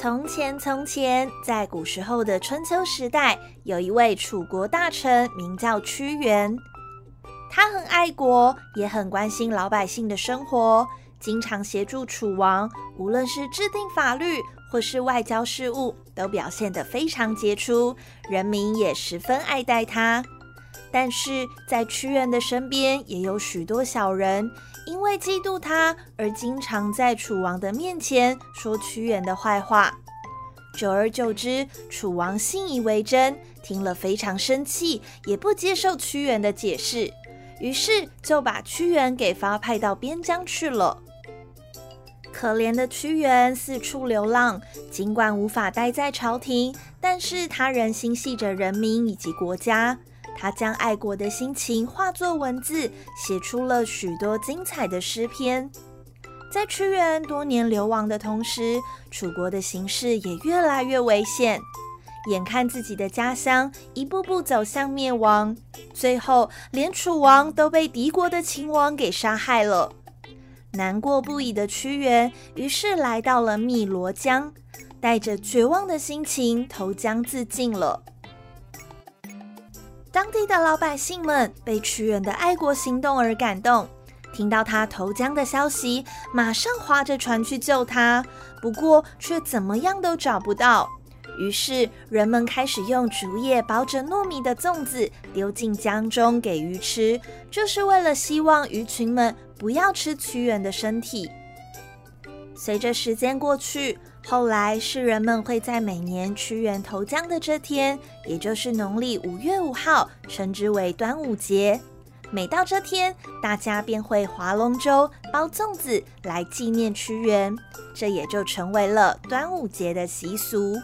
从前，从前，在古时候的春秋时代，有一位楚国大臣，名叫屈原。他很爱国，也很关心老百姓的生活，经常协助楚王，无论是制定法律或是外交事务，都表现得非常杰出，人民也十分爱戴他。但是在屈原的身边，也有许多小人，因为嫉妒他而经常在楚王的面前说屈原的坏话。久而久之，楚王信以为真，听了非常生气，也不接受屈原的解释，于是就把屈原给发派到边疆去了。可怜的屈原四处流浪，尽管无法待在朝廷，但是他仍心系着人民以及国家。他将爱国的心情化作文字，写出了许多精彩的诗篇。在屈原多年流亡的同时，楚国的形势也越来越危险。眼看自己的家乡一步步走向灭亡，最后连楚王都被敌国的秦王给杀害了。难过不已的屈原，于是来到了汨罗江，带着绝望的心情投江自尽了。当地的老百姓们被屈原的爱国行动而感动，听到他投江的消息，马上划着船去救他。不过却怎么样都找不到。于是人们开始用竹叶包着糯米的粽子丢进江中给鱼吃，就是为了希望鱼群们不要吃屈原的身体。随着时间过去，后来世人们会在每年屈原投江的这天，也就是农历五月五号，称之为端午节。每到这天，大家便会划龙舟、包粽子来纪念屈原，这也就成为了端午节的习俗。